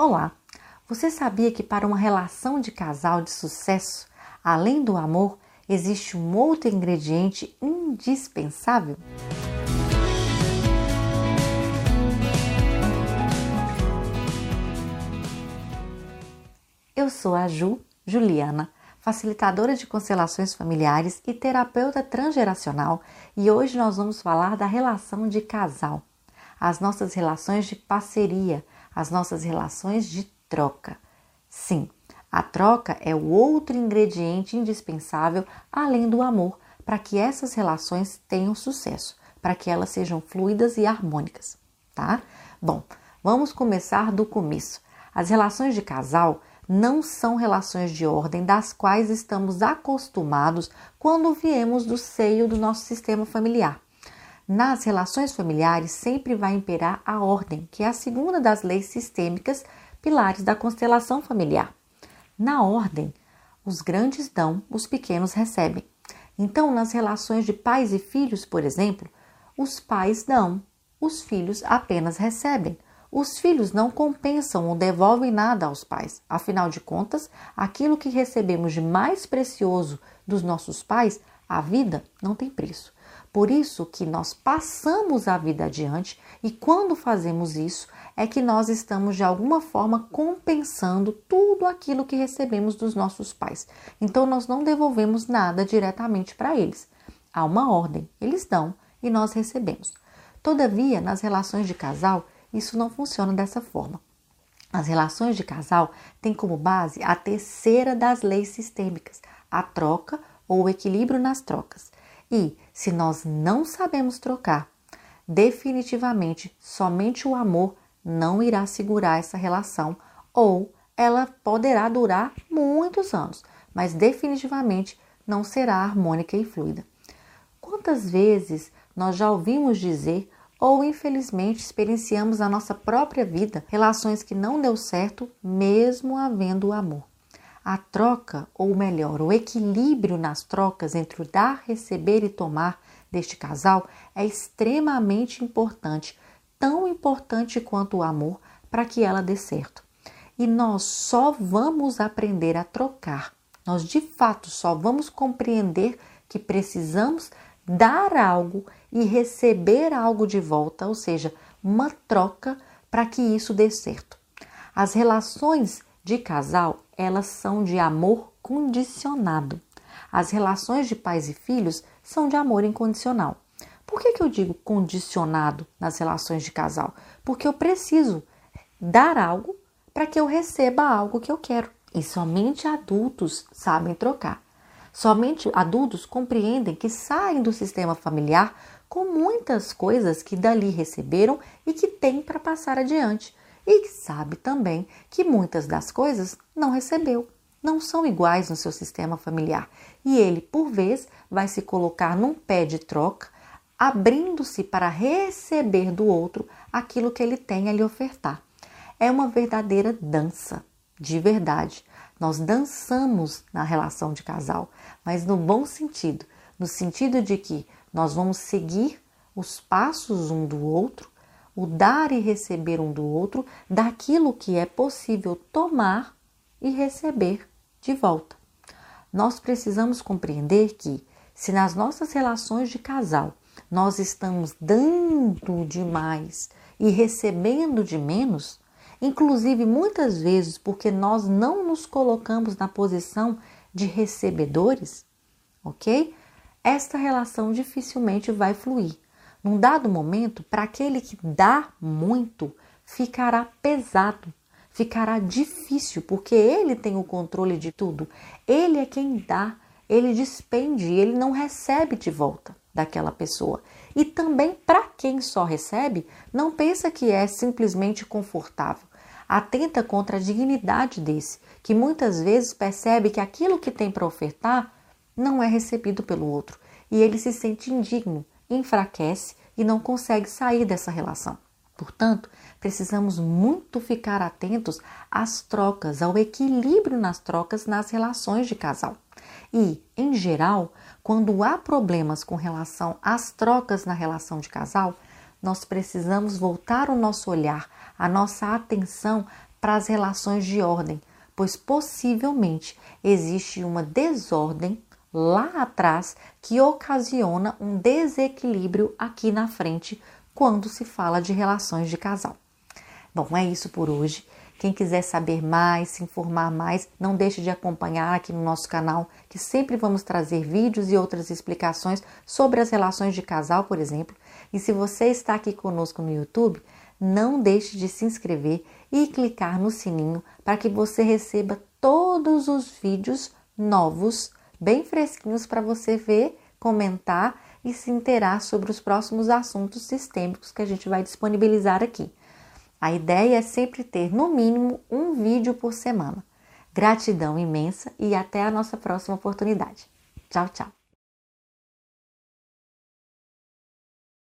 Olá! Você sabia que para uma relação de casal de sucesso, além do amor, existe um outro ingrediente indispensável? Eu sou a Ju, Juliana, facilitadora de constelações familiares e terapeuta transgeracional, e hoje nós vamos falar da relação de casal, as nossas relações de parceria, as nossas relações de troca. Sim, a troca é o outro ingrediente indispensável além do amor para que essas relações tenham sucesso, para que elas sejam fluidas e harmônicas, tá? Bom, vamos começar do começo. As relações de casal não são relações de ordem das quais estamos acostumados quando viemos do seio do nosso sistema familiar. Nas relações familiares sempre vai imperar a ordem, que é a segunda das leis sistêmicas, pilares da constelação familiar. Na ordem, os grandes dão, os pequenos recebem. Então, nas relações de pais e filhos, por exemplo, os pais dão, os filhos apenas recebem. Os filhos não compensam ou devolvem nada aos pais. Afinal de contas, aquilo que recebemos de mais precioso dos nossos pais, a vida, não tem preço. Por isso que nós passamos a vida adiante e quando fazemos isso é que nós estamos de alguma forma compensando tudo aquilo que recebemos dos nossos pais. Então nós não devolvemos nada diretamente para eles. Há uma ordem, eles dão e nós recebemos. Todavia, nas relações de casal, isso não funciona dessa forma. As relações de casal têm como base a terceira das leis sistêmicas, a troca ou o equilíbrio nas trocas. E se nós não sabemos trocar, definitivamente somente o amor não irá segurar essa relação ou ela poderá durar muitos anos, mas definitivamente não será harmônica e fluida. Quantas vezes nós já ouvimos dizer ou infelizmente experienciamos na nossa própria vida relações que não deu certo mesmo havendo o amor? A troca, ou melhor, o equilíbrio nas trocas entre o dar, receber e tomar deste casal é extremamente importante, tão importante quanto o amor, para que ela dê certo. E nós só vamos aprender a trocar, nós de fato só vamos compreender que precisamos dar algo e receber algo de volta, ou seja, uma troca para que isso dê certo. As relações de casal, elas são de amor condicionado. As relações de pais e filhos são de amor incondicional. Por que, que eu digo condicionado nas relações de casal? Porque eu preciso dar algo para que eu receba algo que eu quero. E somente adultos sabem trocar. Somente adultos compreendem que saem do sistema familiar com muitas coisas que dali receberam e que têm para passar adiante e sabe também que muitas das coisas não recebeu, não são iguais no seu sistema familiar e ele, por vez, vai se colocar num pé de troca, abrindo-se para receber do outro aquilo que ele tem a lhe ofertar. É uma verdadeira dança, de verdade. Nós dançamos na relação de casal, mas no bom sentido, no sentido de que nós vamos seguir os passos um do outro o dar e receber um do outro daquilo que é possível tomar e receber de volta. Nós precisamos compreender que, se nas nossas relações de casal nós estamos dando demais e recebendo de menos, inclusive muitas vezes porque nós não nos colocamos na posição de recebedores, ok? Esta relação dificilmente vai fluir. Num dado momento, para aquele que dá muito, ficará pesado, ficará difícil, porque ele tem o controle de tudo. Ele é quem dá, ele despende, ele não recebe de volta daquela pessoa. E também para quem só recebe, não pensa que é simplesmente confortável. Atenta contra a dignidade desse, que muitas vezes percebe que aquilo que tem para ofertar não é recebido pelo outro e ele se sente indigno, enfraquece e não consegue sair dessa relação. Portanto, precisamos muito ficar atentos às trocas, ao equilíbrio nas trocas nas relações de casal. E, em geral, quando há problemas com relação às trocas na relação de casal, nós precisamos voltar o nosso olhar, a nossa atenção para as relações de ordem, pois possivelmente existe uma desordem lá atrás que ocasiona um desequilíbrio aqui na frente quando se fala de relações de casal. Bom, é isso por hoje. Quem quiser saber mais, se informar mais, não deixe de acompanhar aqui no nosso canal, que sempre vamos trazer vídeos e outras explicações sobre as relações de casal, por exemplo. E se você está aqui conosco no YouTube, não deixe de se inscrever e clicar no sininho para que você receba todos os vídeos novos, bem fresquinhos para você ver, comentar e se interar sobre os próximos assuntos sistêmicos que a gente vai disponibilizar aqui. A ideia é sempre ter no mínimo um vídeo por semana. Gratidão imensa e até a nossa próxima oportunidade. Tchau, tchau.